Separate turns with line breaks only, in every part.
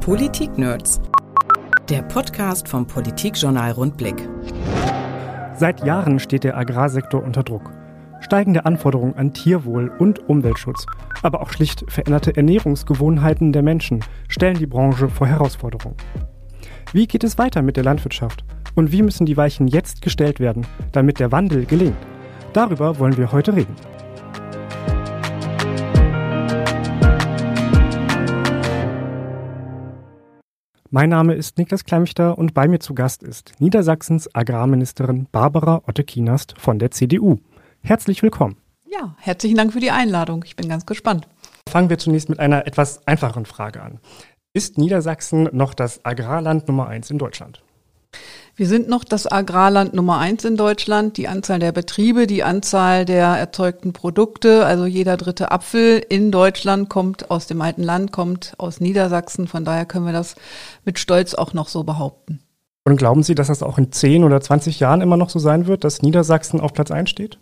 Politik-Nerds. Der Podcast vom Politikjournal Rundblick.
Seit Jahren steht der Agrarsektor unter Druck. Steigende Anforderungen an Tierwohl und Umweltschutz, aber auch schlicht veränderte Ernährungsgewohnheiten der Menschen stellen die Branche vor Herausforderungen. Wie geht es weiter mit der Landwirtschaft? Und wie müssen die Weichen jetzt gestellt werden, damit der Wandel gelingt? Darüber wollen wir heute reden. Mein Name ist Niklas Kleinmichter und bei mir zu Gast ist Niedersachsens Agrarministerin Barbara Otte-Kienast von der CDU. Herzlich willkommen.
Ja, herzlichen Dank für die Einladung. Ich bin ganz gespannt.
Fangen wir zunächst mit einer etwas einfacheren Frage an. Ist Niedersachsen noch das Agrarland Nummer eins in Deutschland?
Wir sind noch das Agrarland Nummer eins in Deutschland. Die Anzahl der Betriebe, die Anzahl der erzeugten Produkte, also jeder dritte Apfel in Deutschland kommt aus dem alten Land, kommt aus Niedersachsen. Von daher können wir das mit Stolz auch noch so behaupten.
Und glauben Sie, dass das auch in 10 oder 20 Jahren immer noch so sein wird, dass Niedersachsen auf Platz 1 steht?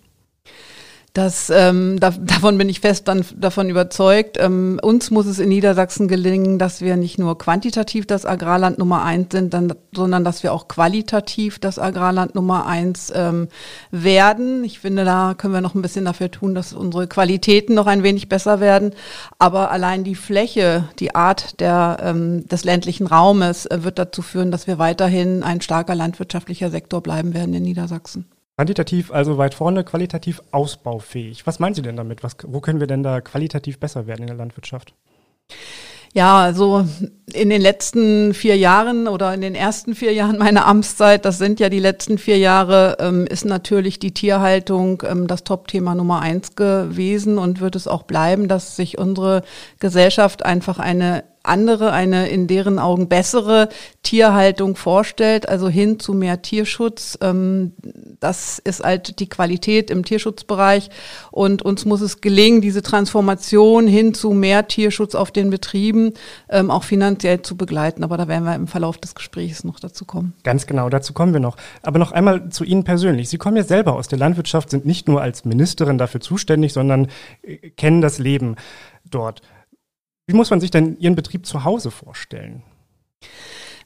Das, ähm, da, davon bin ich fest dann, davon überzeugt. Ähm, uns muss es in Niedersachsen gelingen, dass wir nicht nur quantitativ das Agrarland Nummer eins sind, dann, sondern dass wir auch qualitativ das Agrarland Nummer eins ähm, werden. Ich finde, da können wir noch ein bisschen dafür tun, dass unsere Qualitäten noch ein wenig besser werden. Aber allein die Fläche, die Art der, ähm, des ländlichen Raumes äh, wird dazu führen, dass wir weiterhin ein starker landwirtschaftlicher Sektor bleiben werden in Niedersachsen.
Quantitativ also weit vorne, qualitativ ausbaufähig. Was meinen Sie denn damit? Was, wo können wir denn da qualitativ besser werden in der Landwirtschaft?
Ja, also in den letzten vier Jahren oder in den ersten vier Jahren meiner Amtszeit, das sind ja die letzten vier Jahre, ähm, ist natürlich die Tierhaltung ähm, das Top-Thema Nummer eins gewesen und wird es auch bleiben, dass sich unsere Gesellschaft einfach eine andere, eine in deren Augen bessere Tierhaltung vorstellt, also hin zu mehr Tierschutz. Ähm, das ist halt die Qualität im Tierschutzbereich und uns muss es gelingen, diese Transformation hin zu mehr Tierschutz auf den Betrieben ähm, auch finanziell zu begleiten. Aber da werden wir im Verlauf des Gesprächs noch dazu kommen.
Ganz genau, dazu kommen wir noch. Aber noch einmal zu Ihnen persönlich. Sie kommen ja selber aus der Landwirtschaft, sind nicht nur als Ministerin dafür zuständig, sondern äh, kennen das Leben dort. Wie muss man sich denn Ihren Betrieb zu Hause vorstellen?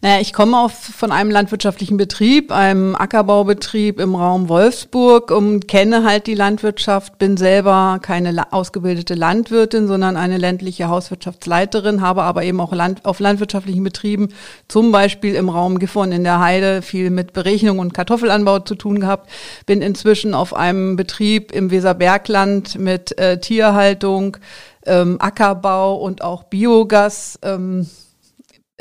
Naja, ich komme auf, von einem landwirtschaftlichen Betrieb, einem Ackerbaubetrieb im Raum Wolfsburg und kenne halt die Landwirtschaft, bin selber keine ausgebildete Landwirtin, sondern eine ländliche Hauswirtschaftsleiterin, habe aber eben auch Land, auf landwirtschaftlichen Betrieben, zum Beispiel im Raum Gifhorn in der Heide, viel mit Berechnung und Kartoffelanbau zu tun gehabt, bin inzwischen auf einem Betrieb im Weserbergland mit äh, Tierhaltung, ähm, Ackerbau und auch Biogas. Ähm,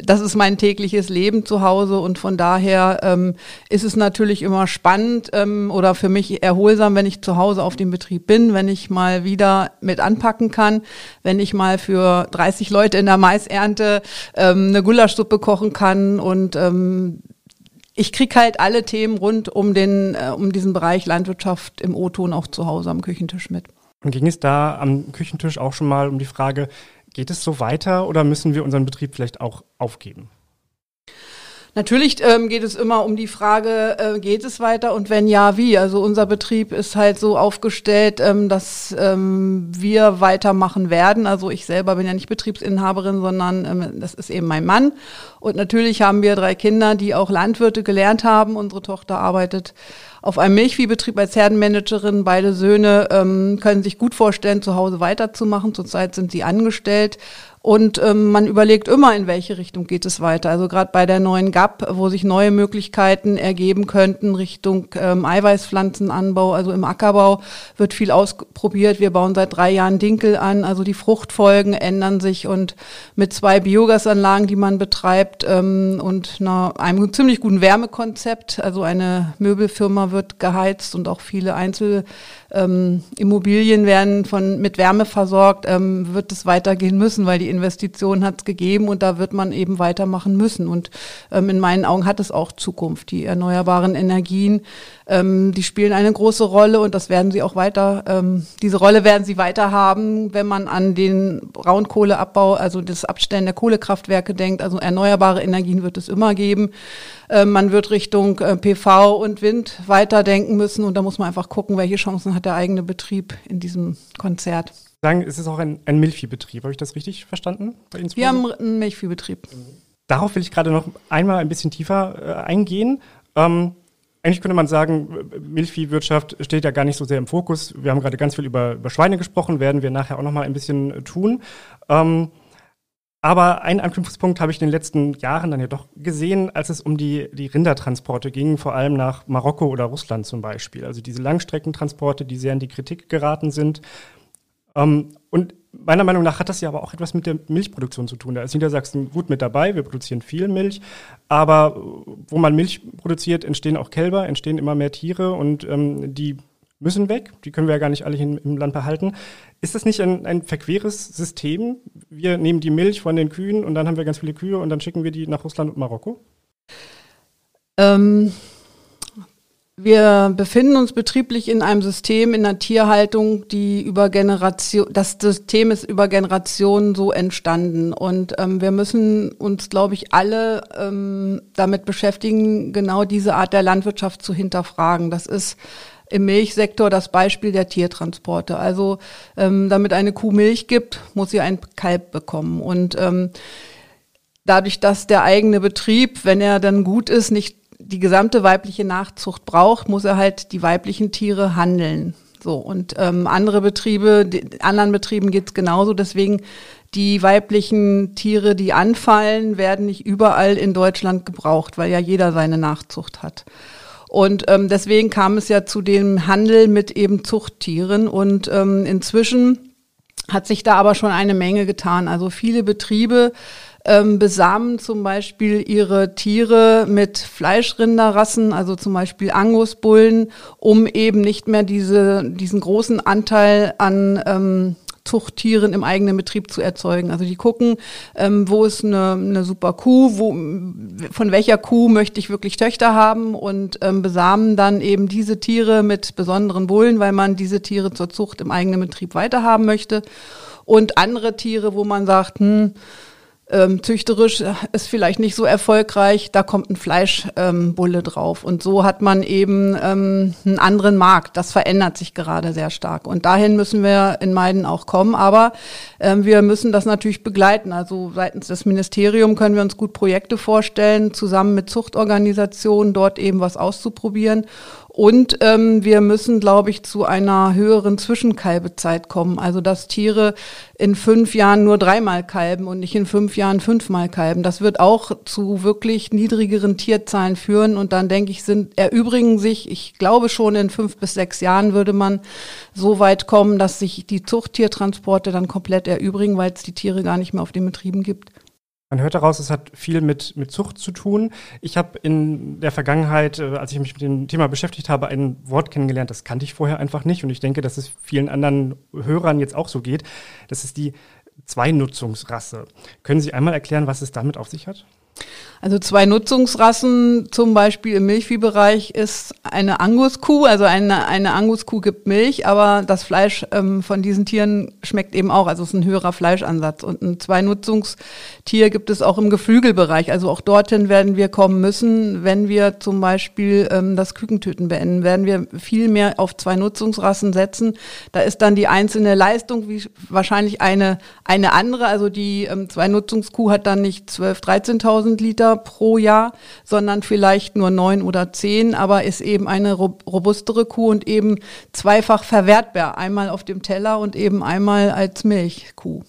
das ist mein tägliches Leben zu Hause und von daher ähm, ist es natürlich immer spannend ähm, oder für mich erholsam, wenn ich zu Hause auf dem Betrieb bin, wenn ich mal wieder mit anpacken kann, wenn ich mal für 30 Leute in der Maisernte ähm, eine Gulaschsuppe kochen kann und ähm, ich krieg halt alle Themen rund um den äh, um diesen Bereich Landwirtschaft im O-Ton auch zu Hause am Küchentisch mit.
Und ging es da am Küchentisch auch schon mal um die Frage, geht es so weiter oder müssen wir unseren Betrieb vielleicht auch aufgeben?
Natürlich ähm, geht es immer um die Frage, äh, geht es weiter und wenn ja, wie? Also unser Betrieb ist halt so aufgestellt, ähm, dass ähm, wir weitermachen werden. Also ich selber bin ja nicht Betriebsinhaberin, sondern ähm, das ist eben mein Mann. Und natürlich haben wir drei Kinder, die auch Landwirte gelernt haben. Unsere Tochter arbeitet auf einem Milchviehbetrieb als Herdenmanagerin. Beide Söhne ähm, können sich gut vorstellen, zu Hause weiterzumachen. Zurzeit sind sie angestellt. Und ähm, man überlegt immer, in welche Richtung geht es weiter. Also gerade bei der neuen GAP, wo sich neue Möglichkeiten ergeben könnten Richtung ähm, Eiweißpflanzenanbau, also im Ackerbau wird viel ausprobiert. Wir bauen seit drei Jahren Dinkel an, also die Fruchtfolgen ändern sich und mit zwei Biogasanlagen, die man betreibt ähm, und einer, einem ziemlich guten Wärmekonzept, also eine Möbelfirma wird geheizt und auch viele Einzel ähm, werden von, mit Wärme versorgt, ähm, wird es weitergehen müssen, weil die Investition hat es gegeben und da wird man eben weitermachen müssen. Und ähm, in meinen Augen hat es auch Zukunft. Die erneuerbaren Energien, ähm, die spielen eine große Rolle und das werden sie auch weiter, ähm, diese Rolle werden sie weiter haben, wenn man an den Braunkohleabbau, also das Abstellen der Kohlekraftwerke denkt. Also erneuerbare Energien wird es immer geben. Ähm, man wird Richtung äh, PV und Wind weiterdenken müssen und da muss man einfach gucken, welche Chancen hat der eigene Betrieb in diesem Konzert.
Sagen, es ist auch ein, ein Milchviehbetrieb. Habe ich das richtig verstanden
bei Ihnen? Wir haben einen Milchviehbetrieb.
Darauf will ich gerade noch einmal ein bisschen tiefer äh, eingehen. Ähm, eigentlich könnte man sagen, Milchviehwirtschaft steht ja gar nicht so sehr im Fokus. Wir haben gerade ganz viel über, über Schweine gesprochen, werden wir nachher auch noch mal ein bisschen tun. Ähm, aber einen Anknüpfungspunkt habe ich in den letzten Jahren dann ja doch gesehen, als es um die, die Rindertransporte ging, vor allem nach Marokko oder Russland zum Beispiel. Also diese Langstreckentransporte, die sehr in die Kritik geraten sind. Ähm, und meiner Meinung nach hat das ja aber auch etwas mit der Milchproduktion zu tun. Da ist Niedersachsen gut mit dabei, wir produzieren viel Milch, aber wo man Milch produziert, entstehen auch Kälber, entstehen immer mehr Tiere und ähm, die müssen weg. Die können wir ja gar nicht alle im Land behalten. Ist das nicht ein, ein verqueres System? Wir nehmen die Milch von den Kühen und dann haben wir ganz viele Kühe und dann schicken wir die nach Russland und Marokko?
Ähm, wir befinden uns betrieblich in einem System in der Tierhaltung, die über Generation, das System ist über Generationen so entstanden. Und ähm, wir müssen uns, glaube ich, alle ähm, damit beschäftigen, genau diese Art der Landwirtschaft zu hinterfragen. Das ist im Milchsektor das Beispiel der Tiertransporte. Also ähm, damit eine Kuh Milch gibt, muss sie ein Kalb bekommen. Und ähm, dadurch, dass der eigene Betrieb, wenn er dann gut ist, nicht die gesamte weibliche Nachzucht braucht, muss er halt die weiblichen Tiere handeln. So und ähm, andere Betriebe, die, anderen Betrieben geht's genauso. Deswegen die weiblichen Tiere, die anfallen, werden nicht überall in Deutschland gebraucht, weil ja jeder seine Nachzucht hat. Und ähm, deswegen kam es ja zu dem Handel mit eben Zuchttieren. Und ähm, inzwischen hat sich da aber schon eine Menge getan. Also viele Betriebe ähm, besamen zum Beispiel ihre Tiere mit Fleischrinderrassen, also zum Beispiel Angusbullen, um eben nicht mehr diese, diesen großen Anteil an ähm, Zuchttieren im eigenen Betrieb zu erzeugen. Also die gucken, ähm, wo ist eine, eine super Kuh, wo, von welcher Kuh möchte ich wirklich Töchter haben und ähm, besamen dann eben diese Tiere mit besonderen Bullen, weil man diese Tiere zur Zucht im eigenen Betrieb weiterhaben möchte. Und andere Tiere, wo man sagt, hm, ähm, züchterisch ist vielleicht nicht so erfolgreich, da kommt ein Fleischbulle ähm, drauf. Und so hat man eben ähm, einen anderen Markt. Das verändert sich gerade sehr stark. Und dahin müssen wir in Meiden auch kommen. Aber ähm, wir müssen das natürlich begleiten. Also seitens des Ministeriums können wir uns gut Projekte vorstellen, zusammen mit Zuchtorganisationen dort eben was auszuprobieren. Und ähm, wir müssen, glaube ich, zu einer höheren Zwischenkalbezeit kommen. Also dass Tiere in fünf Jahren nur dreimal kalben und nicht in fünf Jahren fünfmal kalben. Das wird auch zu wirklich niedrigeren Tierzahlen führen. Und dann denke ich, sind erübrigen sich, ich glaube schon in fünf bis sechs Jahren würde man so weit kommen, dass sich die Zuchttiertransporte dann komplett erübrigen, weil es die Tiere gar nicht mehr auf den Betrieben gibt.
Man hört daraus, es hat viel mit, mit Zucht zu tun. Ich habe in der Vergangenheit, äh, als ich mich mit dem Thema beschäftigt habe, ein Wort kennengelernt, das kannte ich vorher einfach nicht. Und ich denke, dass es vielen anderen Hörern jetzt auch so geht. Das ist die Zweinutzungsrasse. Können Sie einmal erklären, was es damit auf sich hat?
Also zwei Nutzungsrassen, zum Beispiel im Milchviehbereich, ist eine Anguskuh. Also eine, eine Anguskuh gibt Milch, aber das Fleisch ähm, von diesen Tieren schmeckt eben auch. Also es ist ein höherer Fleischansatz. Und ein Zwei-Nutzungstier gibt es auch im Geflügelbereich. Also auch dorthin werden wir kommen müssen, wenn wir zum Beispiel ähm, das Kükentöten beenden, werden wir viel mehr auf zwei Nutzungsrassen setzen. Da ist dann die einzelne Leistung wie wahrscheinlich eine, eine andere. Also die ähm, Zwei-Nutzungskuh hat dann nicht 12.000, 13.000 Liter pro Jahr, sondern vielleicht nur neun oder zehn, aber ist eben eine robustere Kuh und eben zweifach verwertbar. Einmal auf dem Teller und eben einmal als Milchkuh.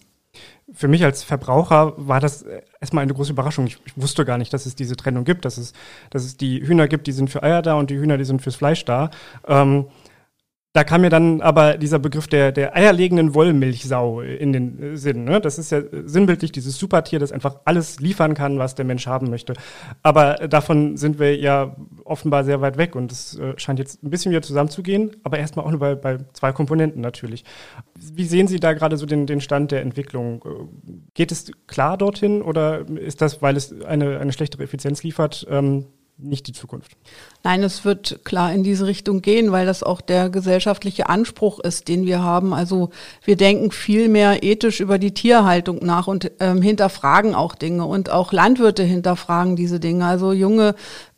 Für mich als Verbraucher war das erstmal eine große Überraschung. Ich, ich, wusste gar nicht, dass es diese Trennung gibt, dass es, dass es die Hühner gibt, die sind für Eier da und die Hühner, die sind fürs Fleisch da. Ähm, da kam mir dann aber dieser Begriff der, der eierlegenden Wollmilchsau in den äh, Sinn. Ne? Das ist ja sinnbildlich dieses Supertier, das einfach alles liefern kann, was der Mensch haben möchte. Aber davon sind wir ja offenbar sehr weit weg und es äh, scheint jetzt ein bisschen wieder zusammenzugehen, aber erstmal auch nur bei, bei zwei Komponenten natürlich. Wie sehen Sie da gerade so den, den Stand der Entwicklung? Äh, geht es klar dorthin oder ist das, weil es eine, eine schlechtere Effizienz liefert, ähm, nicht die Zukunft.
Nein, es wird klar in diese Richtung gehen, weil das auch der gesellschaftliche Anspruch ist, den wir haben. Also wir denken viel mehr ethisch über die Tierhaltung nach und ähm, hinterfragen auch Dinge und auch Landwirte hinterfragen diese Dinge. Also junge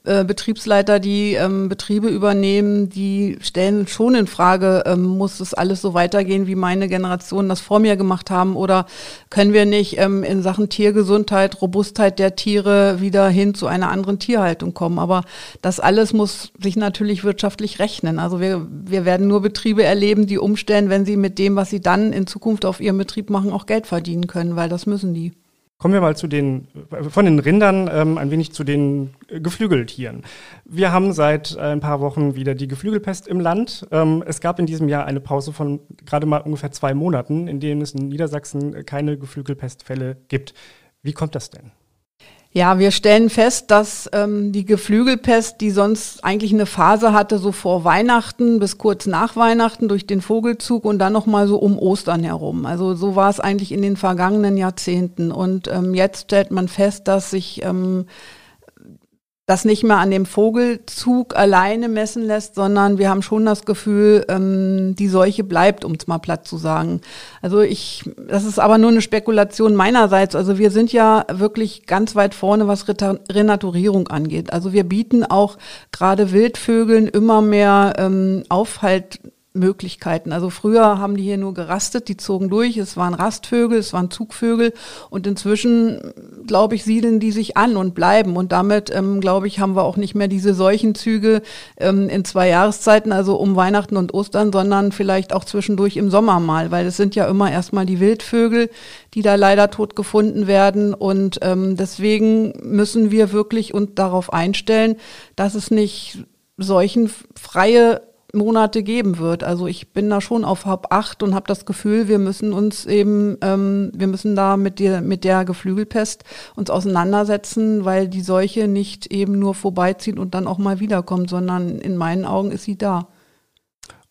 äh, Betriebsleiter, die ähm, Betriebe übernehmen, die stellen schon in Frage, ähm, muss das alles so weitergehen, wie meine Generation das vor mir gemacht haben oder können wir nicht ähm, in Sachen Tiergesundheit, Robustheit der Tiere wieder hin zu einer anderen Tierhaltung kommen. Aber das alles muss sich natürlich wirtschaftlich rechnen. Also wir, wir werden nur Betriebe erleben, die umstellen, wenn sie mit dem, was sie dann in Zukunft auf ihrem Betrieb machen, auch Geld verdienen können, weil das müssen die.
Kommen wir mal zu den, von den Rindern ähm, ein wenig zu den Geflügeltieren. Wir haben seit ein paar Wochen wieder die Geflügelpest im Land. Ähm, es gab in diesem Jahr eine Pause von gerade mal ungefähr zwei Monaten, in denen es in Niedersachsen keine Geflügelpestfälle gibt. Wie kommt das denn?
Ja, wir stellen fest, dass ähm, die Geflügelpest, die sonst eigentlich eine Phase hatte, so vor Weihnachten bis kurz nach Weihnachten durch den Vogelzug und dann nochmal so um Ostern herum. Also so war es eigentlich in den vergangenen Jahrzehnten. Und ähm, jetzt stellt man fest, dass sich ähm, das nicht mehr an dem Vogelzug alleine messen lässt, sondern wir haben schon das Gefühl, ähm, die Seuche bleibt, um es mal platt zu sagen. Also ich, das ist aber nur eine Spekulation meinerseits. Also wir sind ja wirklich ganz weit vorne, was Renaturierung angeht. Also wir bieten auch gerade Wildvögeln immer mehr ähm, Aufhalt Möglichkeiten. Also früher haben die hier nur gerastet, die zogen durch, es waren Rastvögel, es waren Zugvögel und inzwischen, glaube ich, siedeln die sich an und bleiben und damit, ähm, glaube ich, haben wir auch nicht mehr diese Seuchenzüge ähm, in zwei Jahreszeiten, also um Weihnachten und Ostern, sondern vielleicht auch zwischendurch im Sommer mal, weil es sind ja immer erstmal die Wildvögel, die da leider tot gefunden werden und ähm, deswegen müssen wir wirklich uns darauf einstellen, dass es nicht seuchenfreie Monate geben wird. Also ich bin da schon auf Haupt acht und habe das Gefühl, wir müssen uns eben, ähm, wir müssen da mit der, mit der Geflügelpest uns auseinandersetzen, weil die Seuche nicht eben nur vorbeizieht und dann auch mal wiederkommt, sondern in meinen Augen ist sie da.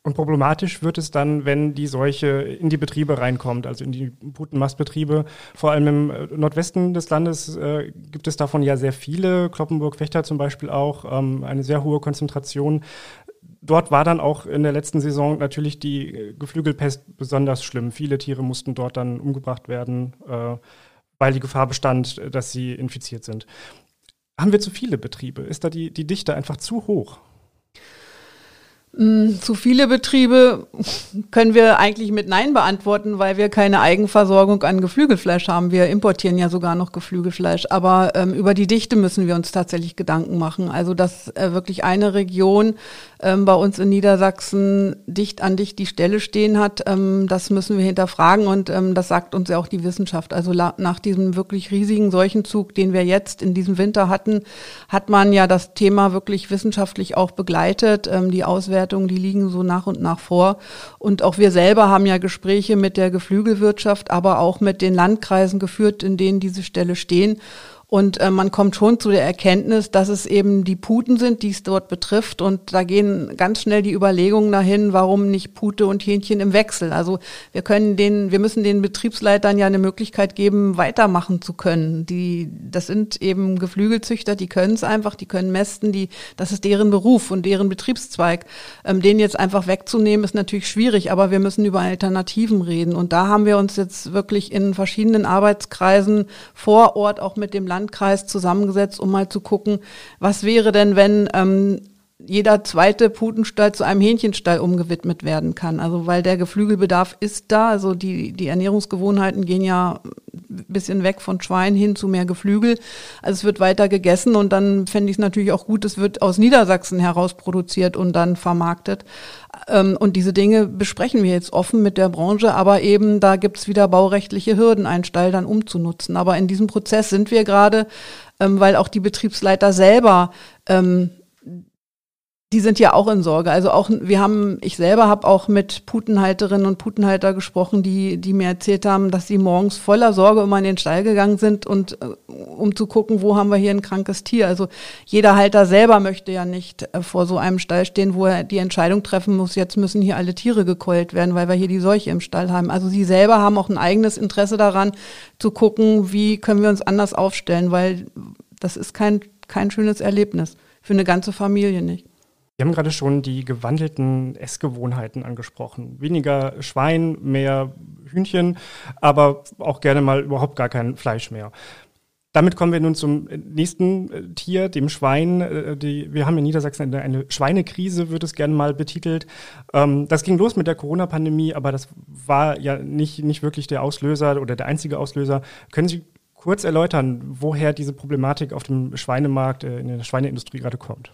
Und problematisch wird es dann, wenn die Seuche in die Betriebe reinkommt, also in die Putenmastbetriebe. Vor allem im äh, Nordwesten des Landes äh, gibt es davon ja sehr viele, Kloppenburg-Fechter zum Beispiel auch, ähm, eine sehr hohe Konzentration dort war dann auch in der letzten Saison natürlich die Geflügelpest besonders schlimm. Viele Tiere mussten dort dann umgebracht werden, äh, weil die Gefahr bestand, dass sie infiziert sind. Haben wir zu viele Betriebe? Ist da die, die Dichte einfach zu hoch?
Mm, zu viele Betriebe können wir eigentlich mit Nein beantworten, weil wir keine Eigenversorgung an Geflügelfleisch haben. Wir importieren ja sogar noch Geflügelfleisch. Aber ähm, über die Dichte müssen wir uns tatsächlich Gedanken machen. Also, dass äh, wirklich eine Region ähm, bei uns in Niedersachsen dicht an dicht die Stelle stehen hat, ähm, das müssen wir hinterfragen. Und ähm, das sagt uns ja auch die Wissenschaft. Also nach diesem wirklich riesigen Seuchenzug, den wir jetzt in diesem Winter hatten, hat man ja das Thema wirklich wissenschaftlich auch begleitet. Ähm, die Auswertung Auswertungen, die liegen so nach und nach vor. Und auch wir selber haben ja Gespräche mit der Geflügelwirtschaft, aber auch mit den Landkreisen geführt, in denen diese Ställe stehen. Und äh, man kommt schon zu der Erkenntnis, dass es eben die Puten sind, die es dort betrifft. Und da gehen ganz schnell die Überlegungen dahin, warum nicht Pute und Hähnchen im Wechsel. Also wir können den, wir müssen den Betriebsleitern ja eine Möglichkeit geben, weitermachen zu können. Die, das sind eben Geflügelzüchter, die können es einfach, die können mästen, die, das ist deren Beruf und deren Betriebszweig. Ähm, den jetzt einfach wegzunehmen, ist natürlich schwierig, aber wir müssen über Alternativen reden. Und da haben wir uns jetzt wirklich in verschiedenen Arbeitskreisen vor Ort auch mit dem Land Landkreis zusammengesetzt, um mal zu gucken, was wäre denn, wenn ähm, jeder zweite Putenstall zu einem Hähnchenstall umgewidmet werden kann. Also weil der Geflügelbedarf ist da, also die, die Ernährungsgewohnheiten gehen ja ein bisschen weg von Schwein hin zu mehr Geflügel. Also es wird weiter gegessen und dann fände ich es natürlich auch gut, es wird aus Niedersachsen heraus produziert und dann vermarktet. Ähm, und diese Dinge besprechen wir jetzt offen mit der Branche, aber eben da gibt es wieder baurechtliche Hürden, einen Stall dann umzunutzen. Aber in diesem Prozess sind wir gerade, ähm, weil auch die Betriebsleiter selber ähm, die sind ja auch in Sorge. Also auch wir haben, ich selber habe auch mit Putenhalterinnen und Putenhalter gesprochen, die, die mir erzählt haben, dass sie morgens voller Sorge immer in den Stall gegangen sind und äh, um zu gucken, wo haben wir hier ein krankes Tier. Also jeder Halter selber möchte ja nicht äh, vor so einem Stall stehen, wo er die Entscheidung treffen muss, jetzt müssen hier alle Tiere gekeult werden, weil wir hier die Seuche im Stall haben. Also sie selber haben auch ein eigenes Interesse daran, zu gucken, wie können wir uns anders aufstellen, weil das ist kein, kein schönes Erlebnis. Für eine ganze Familie nicht.
Wir haben gerade schon die gewandelten Essgewohnheiten angesprochen. Weniger Schwein, mehr Hühnchen, aber auch gerne mal überhaupt gar kein Fleisch mehr. Damit kommen wir nun zum nächsten äh, Tier, dem Schwein. Äh, die, wir haben in Niedersachsen eine, eine Schweinekrise, wird es gerne mal betitelt. Ähm, das ging los mit der Corona-Pandemie, aber das war ja nicht, nicht wirklich der Auslöser oder der einzige Auslöser. Können Sie kurz erläutern, woher diese Problematik auf dem Schweinemarkt, äh, in der Schweineindustrie gerade kommt?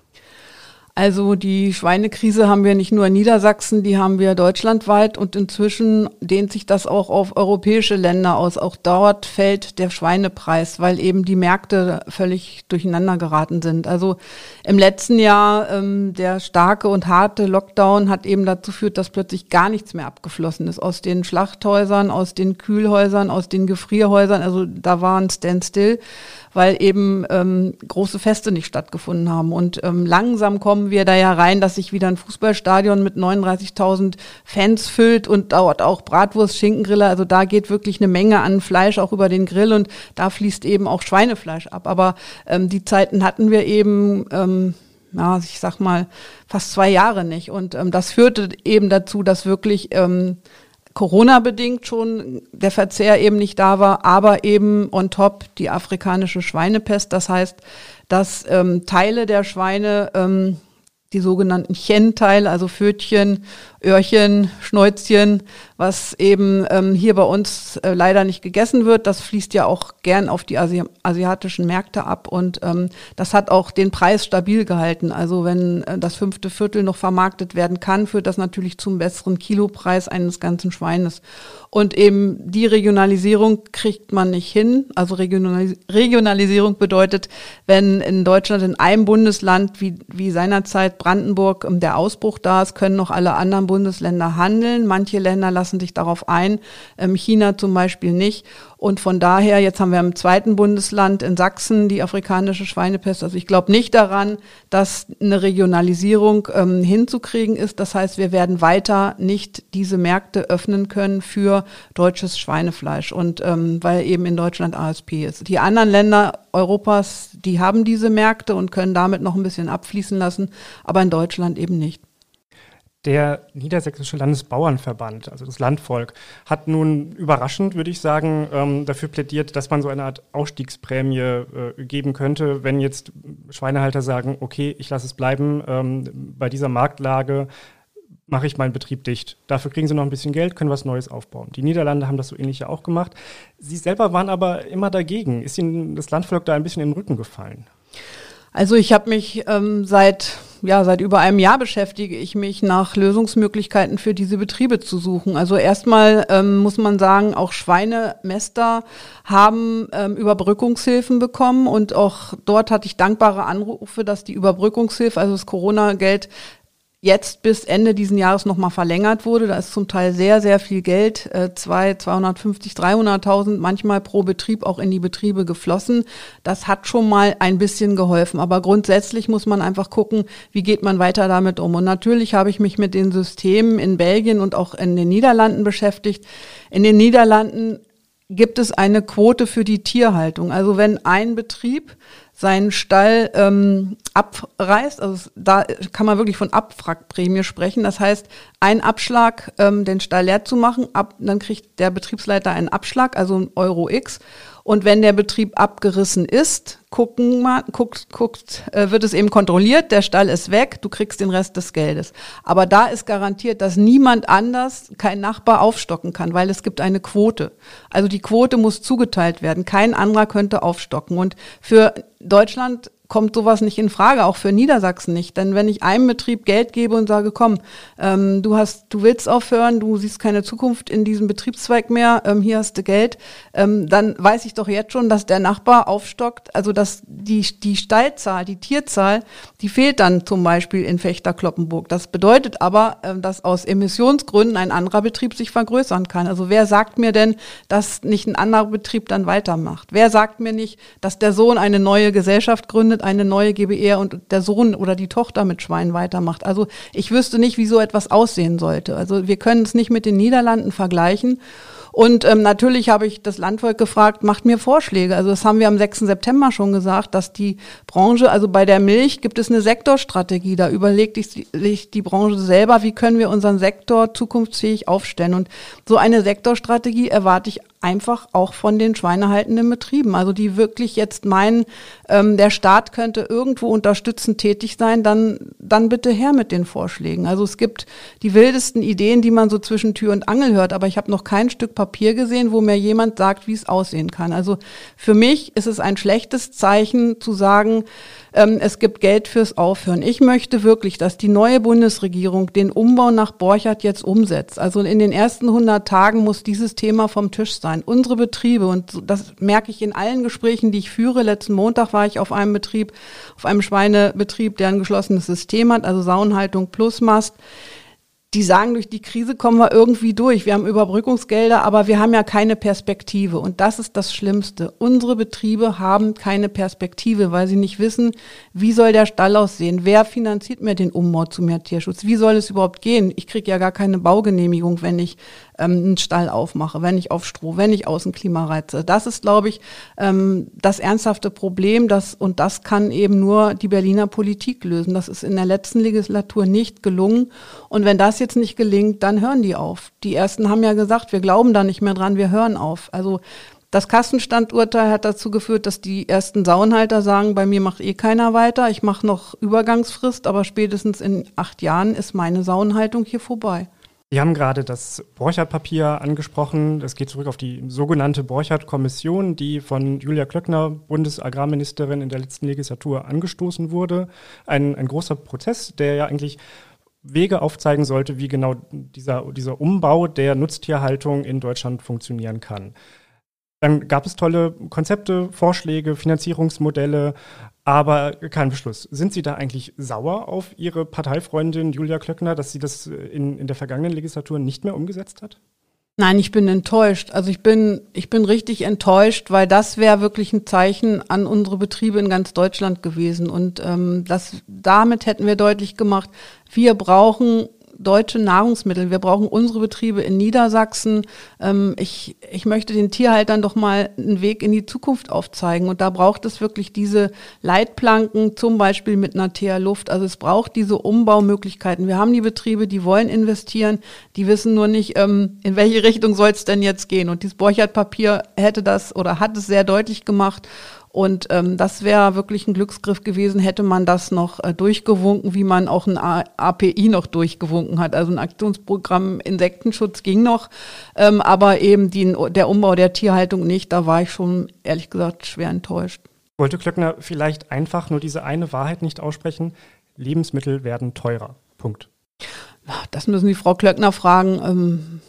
Also die Schweinekrise haben wir nicht nur in Niedersachsen, die haben wir deutschlandweit und inzwischen dehnt sich das auch auf europäische Länder aus. Auch dort fällt der Schweinepreis, weil eben die Märkte völlig durcheinander geraten sind. Also im letzten Jahr ähm, der starke und harte Lockdown hat eben dazu geführt, dass plötzlich gar nichts mehr abgeflossen ist aus den Schlachthäusern, aus den Kühlhäusern, aus den Gefrierhäusern. Also da war ein Standstill weil eben ähm, große Feste nicht stattgefunden haben. Und ähm, langsam kommen wir da ja rein, dass sich wieder ein Fußballstadion mit 39.000 Fans füllt und dauert auch Bratwurst, Schinkengriller. Also da geht wirklich eine Menge an Fleisch auch über den Grill und da fließt eben auch Schweinefleisch ab. Aber ähm, die Zeiten hatten wir eben. Ähm, ja, ich sag mal, fast zwei Jahre nicht. Und ähm, das führte eben dazu, dass wirklich ähm, Corona-bedingt schon der Verzehr eben nicht da war, aber eben on top die afrikanische Schweinepest. Das heißt, dass ähm, Teile der Schweine ähm, die sogenannten Chenteile, also Fötchen, Öhrchen, Schnäuzchen, was eben ähm, hier bei uns äh, leider nicht gegessen wird. Das fließt ja auch gern auf die Asi asiatischen Märkte ab und ähm, das hat auch den Preis stabil gehalten. Also wenn äh, das fünfte Viertel noch vermarktet werden kann, führt das natürlich zum besseren Kilopreis eines ganzen Schweines. Und eben die Regionalisierung kriegt man nicht hin. Also Regionalis Regionalisierung bedeutet, wenn in Deutschland in einem Bundesland wie, wie seinerzeit Brandenburg ähm, der Ausbruch da ist, können noch alle anderen Bundesländer handeln. Manche Länder lassen sich darauf ein, ähm, China zum Beispiel nicht. Und von daher, jetzt haben wir im zweiten Bundesland in Sachsen die afrikanische Schweinepest. Also ich glaube nicht daran, dass eine Regionalisierung ähm, hinzukriegen ist. Das heißt, wir werden weiter nicht diese Märkte öffnen können für deutsches Schweinefleisch. Und ähm, weil eben in Deutschland ASP ist. Die anderen Länder Europas, die haben diese Märkte und können damit noch ein bisschen abfließen lassen, aber in Deutschland eben nicht.
Der Niedersächsische Landesbauernverband, also das Landvolk, hat nun überraschend, würde ich sagen, ähm, dafür plädiert, dass man so eine Art Ausstiegsprämie äh, geben könnte, wenn jetzt Schweinehalter sagen, okay, ich lasse es bleiben, ähm, bei dieser Marktlage mache ich meinen Betrieb dicht. Dafür kriegen sie noch ein bisschen Geld, können was Neues aufbauen. Die Niederlande haben das so ähnlich ja auch gemacht. Sie selber waren aber immer dagegen. Ist Ihnen das Landvolk da ein bisschen in den Rücken gefallen?
Also ich habe mich ähm, seit ja seit über einem Jahr beschäftige ich mich nach Lösungsmöglichkeiten für diese Betriebe zu suchen. Also erstmal ähm, muss man sagen, auch Schweinemester haben ähm, Überbrückungshilfen bekommen und auch dort hatte ich dankbare Anrufe, dass die Überbrückungshilfe, also das Corona-Geld jetzt bis Ende diesen Jahres nochmal verlängert wurde. Da ist zum Teil sehr, sehr viel Geld, äh, zwei, 250, 300.000 manchmal pro Betrieb auch in die Betriebe geflossen. Das hat schon mal ein bisschen geholfen. Aber grundsätzlich muss man einfach gucken, wie geht man weiter damit um. Und natürlich habe ich mich mit den Systemen in Belgien und auch in den Niederlanden beschäftigt. In den Niederlanden gibt es eine Quote für die Tierhaltung. Also wenn ein Betrieb seinen Stall ähm, abreißt. Also da kann man wirklich von Abwrackprämie sprechen. Das heißt, ein Abschlag, ähm, den Stall leer zu machen, ab, dann kriegt der Betriebsleiter einen Abschlag, also ein Euro X. Und wenn der Betrieb abgerissen ist, gucken mal, guckt, guckt, äh, wird es eben kontrolliert, der Stall ist weg, du kriegst den Rest des Geldes. Aber da ist garantiert, dass niemand anders, kein Nachbar aufstocken kann, weil es gibt eine Quote. Also die Quote muss zugeteilt werden. Kein anderer könnte aufstocken. Und für Deutschland kommt sowas nicht in Frage, auch für Niedersachsen nicht. Denn wenn ich einem Betrieb Geld gebe und sage, komm, ähm, du hast, du willst aufhören, du siehst keine Zukunft in diesem Betriebszweig mehr, ähm, hier hast du Geld, ähm, dann weiß ich doch jetzt schon, dass der Nachbar aufstockt, also dass die, die Stallzahl, die Tierzahl, die fehlt dann zum Beispiel in Fechter-Kloppenburg. Das bedeutet aber, ähm, dass aus Emissionsgründen ein anderer Betrieb sich vergrößern kann. Also wer sagt mir denn, dass nicht ein anderer Betrieb dann weitermacht? Wer sagt mir nicht, dass der Sohn eine neue Gesellschaft gründet, eine neue GBR und der Sohn oder die Tochter mit Schweinen weitermacht. Also ich wüsste nicht, wie so etwas aussehen sollte. Also wir können es nicht mit den Niederlanden vergleichen. Und ähm, natürlich habe ich das Landvolk gefragt, macht mir Vorschläge. Also das haben wir am 6. September schon gesagt, dass die Branche, also bei der Milch gibt es eine Sektorstrategie. Da überlegt sich die Branche selber, wie können wir unseren Sektor zukunftsfähig aufstellen. Und so eine Sektorstrategie erwarte ich einfach auch von den schweinehaltenden Betrieben. Also die wirklich jetzt meinen, ähm, der Staat könnte irgendwo unterstützend tätig sein, dann, dann bitte her mit den Vorschlägen. Also es gibt die wildesten Ideen, die man so zwischen Tür und Angel hört, aber ich habe noch kein Stück Papier gesehen, wo mir jemand sagt, wie es aussehen kann. Also für mich ist es ein schlechtes Zeichen zu sagen, ähm, es gibt Geld fürs Aufhören. Ich möchte wirklich, dass die neue Bundesregierung den Umbau nach Borchardt jetzt umsetzt. Also in den ersten 100 Tagen muss dieses Thema vom Tisch sein. Unsere Betriebe, und das merke ich in allen Gesprächen, die ich führe, letzten Montag war ich auf einem Betrieb, auf einem Schweinebetrieb, der ein geschlossenes System hat, also Saunhaltung plus Mast die sagen, durch die Krise kommen wir irgendwie durch. Wir haben Überbrückungsgelder, aber wir haben ja keine Perspektive. Und das ist das Schlimmste. Unsere Betriebe haben keine Perspektive, weil sie nicht wissen, wie soll der Stall aussehen? Wer finanziert mir den Umbau zu mehr Tierschutz? Wie soll es überhaupt gehen? Ich kriege ja gar keine Baugenehmigung, wenn ich ähm, einen Stall aufmache, wenn ich auf Stroh, wenn ich Außenklima reize. Das ist, glaube ich, ähm, das ernsthafte Problem, das, und das kann eben nur die Berliner Politik lösen. Das ist in der letzten Legislatur nicht gelungen. Und wenn das jetzt nicht gelingt, dann hören die auf. Die ersten haben ja gesagt, wir glauben da nicht mehr dran, wir hören auf. Also das Kassenstandurteil hat dazu geführt, dass die ersten Sauenhalter sagen, bei mir macht eh keiner weiter, ich mache noch Übergangsfrist, aber spätestens in acht Jahren ist meine Sauenhaltung hier vorbei.
Sie haben gerade das Borchardt-Papier angesprochen. Das geht zurück auf die sogenannte Borchardt-Kommission, die von Julia Klöckner, Bundesagrarministerin in der letzten Legislatur, angestoßen wurde. Ein, ein großer Prozess, der ja eigentlich Wege aufzeigen sollte, wie genau dieser, dieser Umbau der Nutztierhaltung in Deutschland funktionieren kann. Dann gab es tolle Konzepte, Vorschläge, Finanzierungsmodelle, aber kein Beschluss. Sind Sie da eigentlich sauer auf Ihre Parteifreundin Julia Klöckner, dass sie das in, in der vergangenen Legislatur nicht mehr umgesetzt hat?
Nein, ich bin enttäuscht. Also ich bin, ich bin richtig enttäuscht, weil das wäre wirklich ein Zeichen an unsere Betriebe in ganz Deutschland gewesen. Und ähm, das, damit hätten wir deutlich gemacht, wir brauchen deutsche Nahrungsmittel. Wir brauchen unsere Betriebe in Niedersachsen. Ähm, ich, ich möchte den Tierhaltern doch mal einen Weg in die Zukunft aufzeigen. Und da braucht es wirklich diese Leitplanken, zum Beispiel mit einer TH-Luft. Also es braucht diese Umbaumöglichkeiten. Wir haben die Betriebe, die wollen investieren, die wissen nur nicht, ähm, in welche Richtung soll es denn jetzt gehen. Und dieses Borchert-Papier hätte das oder hat es sehr deutlich gemacht. Und ähm, das wäre wirklich ein Glücksgriff gewesen, hätte man das noch äh, durchgewunken, wie man auch ein A API noch durchgewunken hat. Also ein Aktionsprogramm Insektenschutz ging noch, ähm, aber eben die, der Umbau der Tierhaltung nicht. Da war ich schon ehrlich gesagt schwer enttäuscht.
Wollte Klöckner vielleicht einfach nur diese eine Wahrheit nicht aussprechen? Lebensmittel werden teurer. Punkt.
Das müssen die Frau Klöckner fragen. Ähm,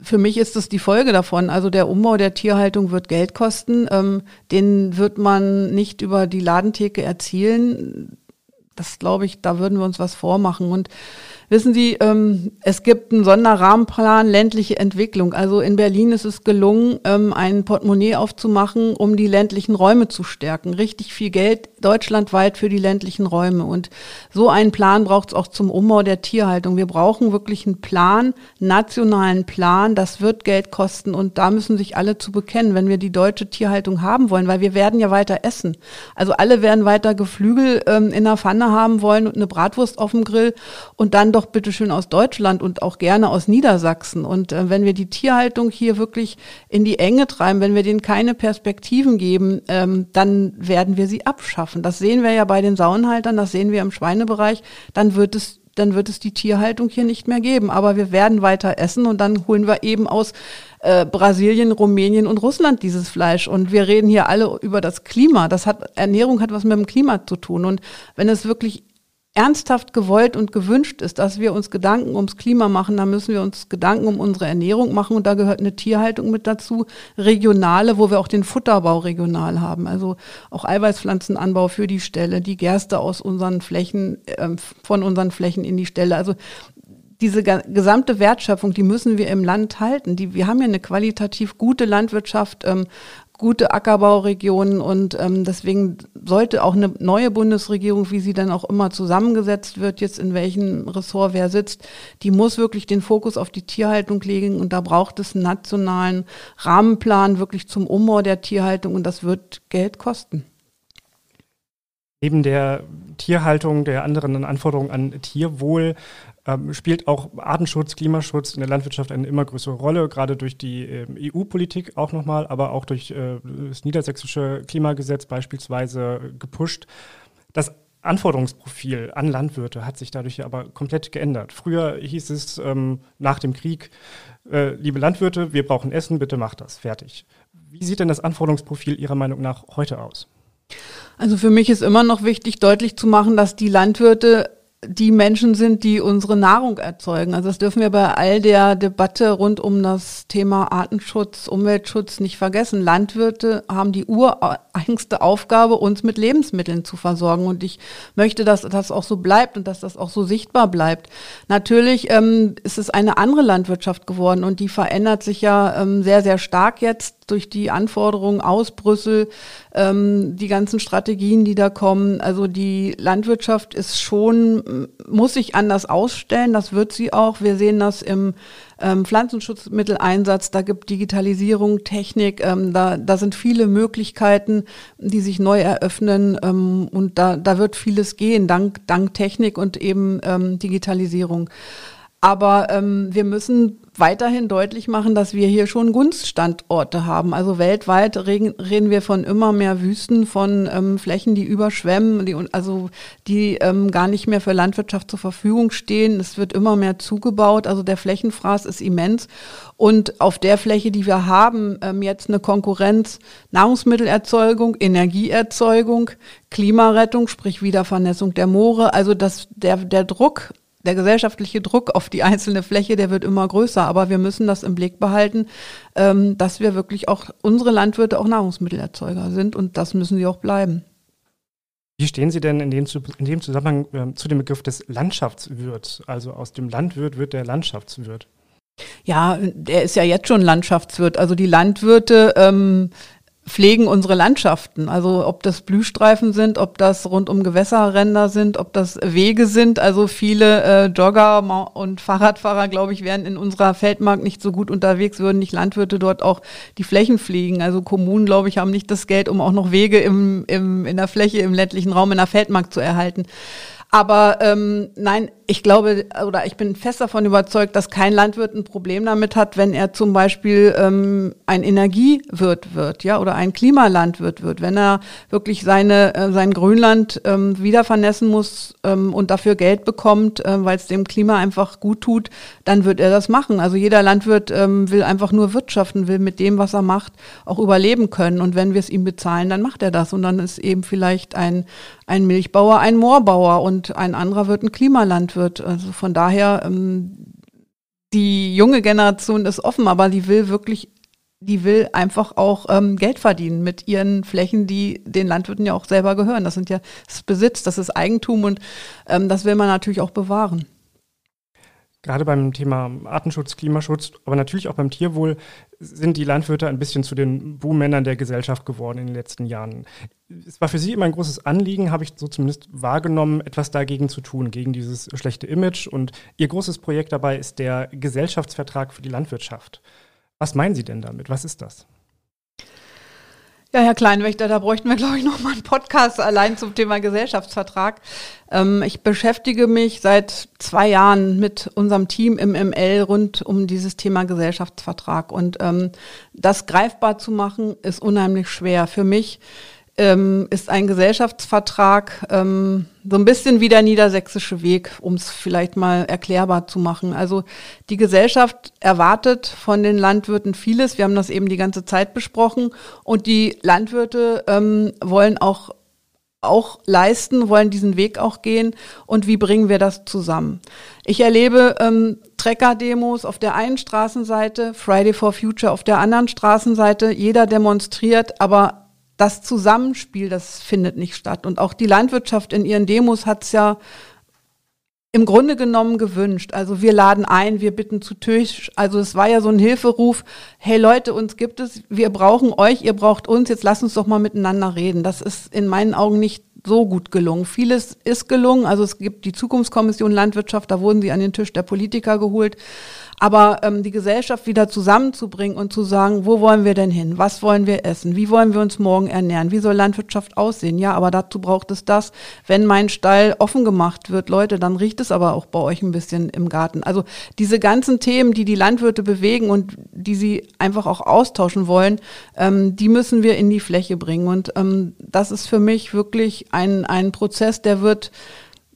für mich ist es die Folge davon. Also der Umbau der Tierhaltung wird Geld kosten. Ähm, den wird man nicht über die Ladentheke erzielen. Das glaube ich, da würden wir uns was vormachen. Und Wissen Sie, ähm, es gibt einen Sonderrahmenplan ländliche Entwicklung. Also in Berlin ist es gelungen, ähm, ein Portemonnaie aufzumachen, um die ländlichen Räume zu stärken. Richtig viel Geld deutschlandweit für die ländlichen Räume. Und so einen Plan braucht es auch zum Umbau der Tierhaltung. Wir brauchen wirklich einen Plan, nationalen Plan. Das wird Geld kosten und da müssen sich alle zu bekennen, wenn wir die deutsche Tierhaltung haben wollen, weil wir werden ja weiter essen. Also alle werden weiter Geflügel ähm, in der Pfanne haben wollen und eine Bratwurst auf dem Grill und dann doch bitteschön aus Deutschland und auch gerne aus Niedersachsen. Und äh, wenn wir die Tierhaltung hier wirklich in die Enge treiben, wenn wir denen keine Perspektiven geben, ähm, dann werden wir sie abschaffen. Das sehen wir ja bei den Saunhaltern, das sehen wir im Schweinebereich. Dann wird es dann wird es die Tierhaltung hier nicht mehr geben. Aber wir werden weiter essen und dann holen wir eben aus äh, Brasilien, Rumänien und Russland dieses Fleisch. Und wir reden hier alle über das Klima. Das hat Ernährung hat was mit dem Klima zu tun. Und wenn es wirklich ernsthaft gewollt und gewünscht ist, dass wir uns Gedanken ums Klima machen, dann müssen wir uns Gedanken um unsere Ernährung machen. Und da gehört eine Tierhaltung mit dazu, regionale, wo wir auch den Futterbau regional haben, also auch Eiweißpflanzenanbau für die Ställe, die Gerste aus unseren Flächen, äh, von unseren Flächen in die Ställe, also diese gesamte Wertschöpfung, die müssen wir im Land halten. Die, wir haben ja eine qualitativ gute Landwirtschaft, ähm, gute Ackerbauregionen und ähm, deswegen sollte auch eine neue Bundesregierung, wie sie dann auch immer zusammengesetzt wird, jetzt in welchem Ressort wer sitzt, die muss wirklich den Fokus auf die Tierhaltung legen und da braucht es einen nationalen Rahmenplan wirklich zum Umbau der Tierhaltung und das wird Geld kosten.
Neben der Tierhaltung, der anderen Anforderungen an Tierwohl ähm, spielt auch Artenschutz, Klimaschutz in der Landwirtschaft eine immer größere Rolle, gerade durch die äh, EU-Politik auch nochmal, aber auch durch äh, das niedersächsische Klimagesetz beispielsweise gepusht. Das Anforderungsprofil an Landwirte hat sich dadurch aber komplett geändert. Früher hieß es ähm, nach dem Krieg, äh, liebe Landwirte, wir brauchen Essen, bitte macht das, fertig. Wie sieht denn das Anforderungsprofil Ihrer Meinung nach heute aus?
Also für mich ist immer noch wichtig, deutlich zu machen, dass die Landwirte die Menschen sind, die unsere Nahrung erzeugen. Also das dürfen wir bei all der Debatte rund um das Thema Artenschutz, Umweltschutz nicht vergessen. Landwirte haben die ureigenste Aufgabe, uns mit Lebensmitteln zu versorgen. Und ich möchte, dass das auch so bleibt und dass das auch so sichtbar bleibt. Natürlich ähm, ist es eine andere Landwirtschaft geworden und die verändert sich ja ähm, sehr, sehr stark jetzt durch die Anforderungen aus Brüssel, ähm, die ganzen Strategien, die da kommen. Also die Landwirtschaft ist schon, muss sich anders ausstellen. Das wird sie auch. Wir sehen das im ähm, Pflanzenschutzmitteleinsatz. Da gibt Digitalisierung, Technik. Ähm, da, da sind viele Möglichkeiten, die sich neu eröffnen. Ähm, und da, da wird vieles gehen, dank, dank Technik und eben ähm, Digitalisierung. Aber ähm, wir müssen weiterhin deutlich machen, dass wir hier schon Gunststandorte haben. Also weltweit reden, reden wir von immer mehr Wüsten, von ähm, Flächen, die überschwemmen, die, also die ähm, gar nicht mehr für Landwirtschaft zur Verfügung stehen. Es wird immer mehr zugebaut. Also der Flächenfraß ist immens. Und auf der Fläche, die wir haben, ähm, jetzt eine Konkurrenz, Nahrungsmittelerzeugung, Energieerzeugung, Klimarettung, sprich Wiedervernässung der Moore. Also das, der, der Druck der gesellschaftliche Druck auf die einzelne Fläche, der wird immer größer. Aber wir müssen das im Blick behalten, ähm, dass wir wirklich auch unsere Landwirte auch Nahrungsmittelerzeuger sind und das müssen sie auch bleiben.
Wie stehen Sie denn in dem, in dem Zusammenhang äh, zu dem Begriff des Landschaftswirts? Also aus dem Landwirt wird der Landschaftswirt.
Ja, der ist ja jetzt schon Landschaftswirt. Also die Landwirte ähm, pflegen unsere Landschaften. Also ob das Blühstreifen sind, ob das rund um Gewässerränder sind, ob das Wege sind. Also viele äh, Jogger und Fahrradfahrer, glaube ich, wären in unserer Feldmark nicht so gut unterwegs, würden nicht Landwirte dort auch die Flächen pflegen. Also Kommunen, glaube ich, haben nicht das Geld, um auch noch Wege im, im, in der Fläche, im ländlichen Raum, in der Feldmark zu erhalten. Aber ähm, nein, ich glaube oder ich bin fest davon überzeugt, dass kein Landwirt ein Problem damit hat, wenn er zum Beispiel ähm, ein Energiewirt wird, ja, oder ein Klimalandwirt wird, wenn er wirklich seine äh, sein Grünland ähm, wieder vernässen muss ähm, und dafür Geld bekommt, äh, weil es dem Klima einfach gut tut, dann wird er das machen. Also jeder Landwirt ähm, will einfach nur wirtschaften, will mit dem, was er macht, auch überleben können. Und wenn wir es ihm bezahlen, dann macht er das. Und dann ist eben vielleicht ein ein Milchbauer ein Moorbauer und ein anderer wird ein Klimalandwirt wird. Also von daher, ähm, die junge Generation ist offen, aber die will wirklich, die will einfach auch ähm, Geld verdienen mit ihren Flächen, die den Landwirten ja auch selber gehören. Das sind ja das Besitz, das ist Eigentum und ähm, das will man natürlich auch bewahren.
Gerade beim Thema Artenschutz, Klimaschutz, aber natürlich auch beim Tierwohl sind die Landwirte ein bisschen zu den Buhmännern der Gesellschaft geworden in den letzten Jahren. Es war für Sie immer ein großes Anliegen, habe ich so zumindest wahrgenommen, etwas dagegen zu tun, gegen dieses schlechte Image. Und Ihr großes Projekt dabei ist der Gesellschaftsvertrag für die Landwirtschaft. Was meinen Sie denn damit? Was ist das?
Ja, Herr Kleinwächter, da bräuchten wir, glaube ich, noch mal einen Podcast allein zum Thema Gesellschaftsvertrag. Ähm, ich beschäftige mich seit zwei Jahren mit unserem Team im ML rund um dieses Thema Gesellschaftsvertrag. Und ähm, das greifbar zu machen, ist unheimlich schwer. Für mich ähm, ist ein Gesellschaftsvertrag ähm, so ein bisschen wie der niedersächsische Weg, um es vielleicht mal erklärbar zu machen. Also die Gesellschaft erwartet von den Landwirten vieles. Wir haben das eben die ganze Zeit besprochen. Und die Landwirte ähm, wollen auch auch leisten, wollen diesen Weg auch gehen und wie bringen wir das zusammen? Ich erlebe ähm, Trecker-Demos auf der einen Straßenseite, Friday for Future auf der anderen Straßenseite. Jeder demonstriert, aber das Zusammenspiel, das findet nicht statt. Und auch die Landwirtschaft in ihren Demos hat es ja im Grunde genommen gewünscht. Also wir laden ein, wir bitten zu Tisch. Also es war ja so ein Hilferuf, hey Leute, uns gibt es, wir brauchen euch, ihr braucht uns, jetzt lasst uns doch mal miteinander reden. Das ist in meinen Augen nicht so gut gelungen. Vieles ist gelungen. Also es gibt die Zukunftskommission Landwirtschaft, da wurden sie an den Tisch der Politiker geholt. Aber ähm, die Gesellschaft wieder zusammenzubringen und zu sagen, wo wollen wir denn hin? Was wollen wir essen? Wie wollen wir uns morgen ernähren? Wie soll Landwirtschaft aussehen? Ja, aber dazu braucht es das. Wenn mein Stall offen gemacht wird, Leute, dann riecht es aber auch bei euch ein bisschen im Garten. Also diese ganzen Themen, die die Landwirte bewegen und die sie einfach auch austauschen wollen, ähm, die müssen wir in die Fläche bringen. Und ähm, das ist für mich wirklich ein, ein Prozess, der wird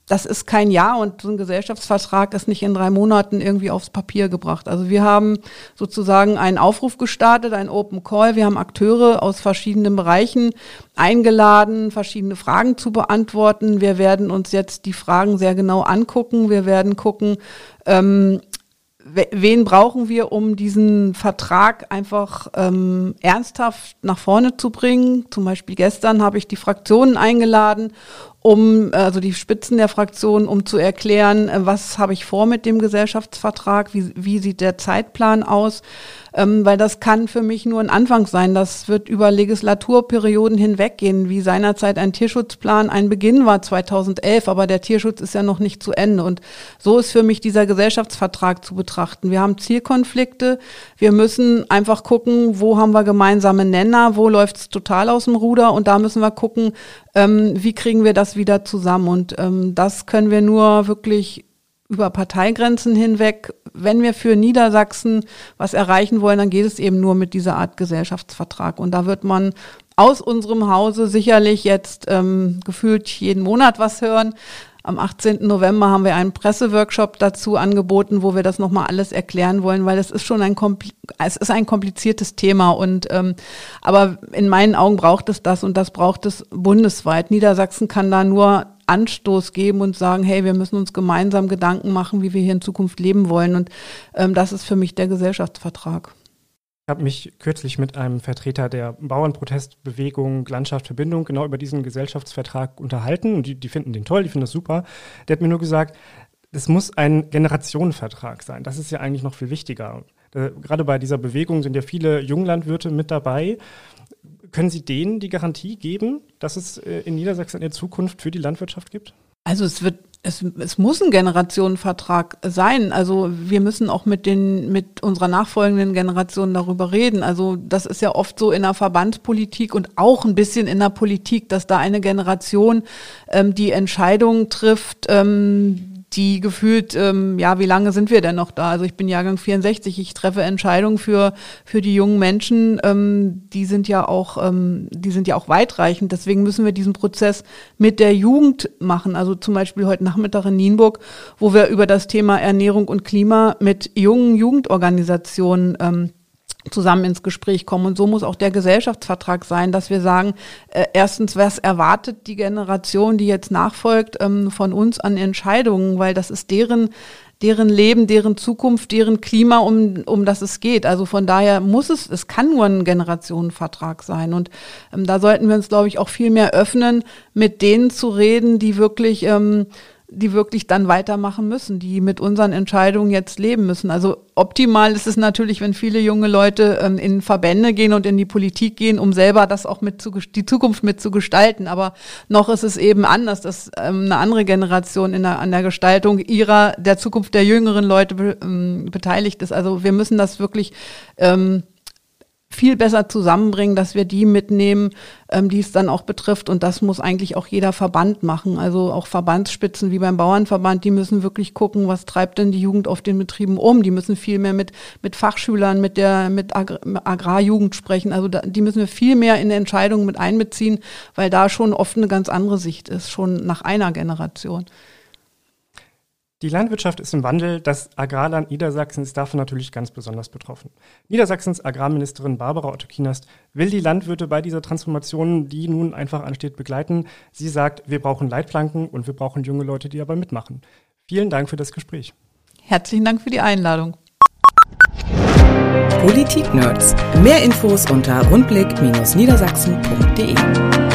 das ist kein Jahr und so ein Gesellschaftsvertrag ist nicht in drei Monaten irgendwie aufs Papier gebracht. Also wir haben sozusagen einen Aufruf gestartet, ein Open Call. Wir haben Akteure aus verschiedenen Bereichen eingeladen, verschiedene Fragen zu beantworten. Wir werden uns jetzt die Fragen sehr genau angucken. Wir werden gucken, ähm, wen brauchen wir, um diesen Vertrag einfach ähm, ernsthaft nach vorne zu bringen? Zum Beispiel gestern habe ich die Fraktionen eingeladen um, also die Spitzen der Fraktion, um zu erklären, äh, was habe ich vor mit dem Gesellschaftsvertrag, wie, wie sieht der Zeitplan aus, ähm, weil das kann für mich nur ein Anfang sein. Das wird über Legislaturperioden hinweggehen, wie seinerzeit ein Tierschutzplan ein Beginn war 2011, aber der Tierschutz ist ja noch nicht zu Ende. Und so ist für mich dieser Gesellschaftsvertrag zu betrachten. Wir haben Zielkonflikte, wir müssen einfach gucken, wo haben wir gemeinsame Nenner, wo läuft es total aus dem Ruder und da müssen wir gucken, ähm, wie kriegen wir das wieder zusammen? Und ähm, das können wir nur wirklich über Parteigrenzen hinweg. Wenn wir für Niedersachsen was erreichen wollen, dann geht es eben nur mit dieser Art Gesellschaftsvertrag. Und da wird man aus unserem Hause sicherlich jetzt ähm, gefühlt jeden Monat was hören. Am 18. November haben wir einen Presseworkshop dazu angeboten, wo wir das nochmal alles erklären wollen, weil es ist schon ein, es ist ein kompliziertes Thema und ähm, aber in meinen Augen braucht es das und das braucht es bundesweit. Niedersachsen kann da nur Anstoß geben und sagen, hey, wir müssen uns gemeinsam Gedanken machen, wie wir hier in Zukunft leben wollen. Und ähm, das ist für mich der Gesellschaftsvertrag.
Ich habe mich kürzlich mit einem Vertreter der Bauernprotestbewegung Landschaft Verbindung genau über diesen Gesellschaftsvertrag unterhalten und die, die finden den toll, die finden das super. Der hat mir nur gesagt, es muss ein Generationenvertrag sein. Das ist ja eigentlich noch viel wichtiger. Äh, gerade bei dieser Bewegung sind ja viele Junglandwirte mit dabei. Können Sie denen die Garantie geben, dass es äh, in Niedersachsen eine Zukunft für die Landwirtschaft gibt?
Also es wird es, es muss ein Generationenvertrag sein. Also wir müssen auch mit den mit unserer nachfolgenden Generation darüber reden. Also das ist ja oft so in der Verbandspolitik und auch ein bisschen in der Politik, dass da eine Generation ähm, die Entscheidungen trifft, ähm, die gefühlt, ähm, ja, wie lange sind wir denn noch da? Also ich bin Jahrgang 64, ich treffe Entscheidungen für, für die jungen Menschen, ähm, die sind ja auch, ähm, die sind ja auch weitreichend. Deswegen müssen wir diesen Prozess mit der Jugend machen. Also zum Beispiel heute Nachmittag in Nienburg, wo wir über das Thema Ernährung und Klima mit jungen Jugendorganisationen ähm, zusammen ins Gespräch kommen. Und so muss auch der Gesellschaftsvertrag sein, dass wir sagen, äh, erstens, was erwartet die Generation, die jetzt nachfolgt, ähm, von uns an Entscheidungen, weil das ist deren deren Leben, deren Zukunft, deren Klima, um, um das es geht. Also von daher muss es, es kann nur ein Generationenvertrag sein. Und ähm, da sollten wir uns, glaube ich, auch viel mehr öffnen, mit denen zu reden, die wirklich ähm, die wirklich dann weitermachen müssen, die mit unseren Entscheidungen jetzt leben müssen. Also optimal ist es natürlich, wenn viele junge Leute ähm, in Verbände gehen und in die Politik gehen, um selber das auch mit zu, die Zukunft mitzugestalten. Aber noch ist es eben anders, dass ähm, eine andere Generation in der, an der Gestaltung ihrer, der Zukunft der jüngeren Leute be, ähm, beteiligt ist. Also wir müssen das wirklich ähm, viel besser zusammenbringen, dass wir die mitnehmen, ähm, die es dann auch betrifft. Und das muss eigentlich auch jeder Verband machen. Also auch Verbandsspitzen wie beim Bauernverband, die müssen wirklich gucken, was treibt denn die Jugend auf den Betrieben um. Die müssen viel mehr mit, mit Fachschülern, mit der mit Agr Agrarjugend sprechen. Also da, die müssen wir viel mehr in Entscheidungen mit einbeziehen, weil da schon oft eine ganz andere Sicht ist, schon nach einer Generation.
Die Landwirtschaft ist im Wandel. Das Agrarland Niedersachsen ist davon natürlich ganz besonders betroffen. Niedersachsens Agrarministerin Barbara Otto-Kienast will die Landwirte bei dieser Transformation, die nun einfach ansteht, begleiten. Sie sagt, wir brauchen Leitplanken und wir brauchen junge Leute, die dabei mitmachen. Vielen Dank für das Gespräch.
Herzlichen Dank für die Einladung.
Politik Nerds. Mehr Infos unter rundblick-niedersachsen.de.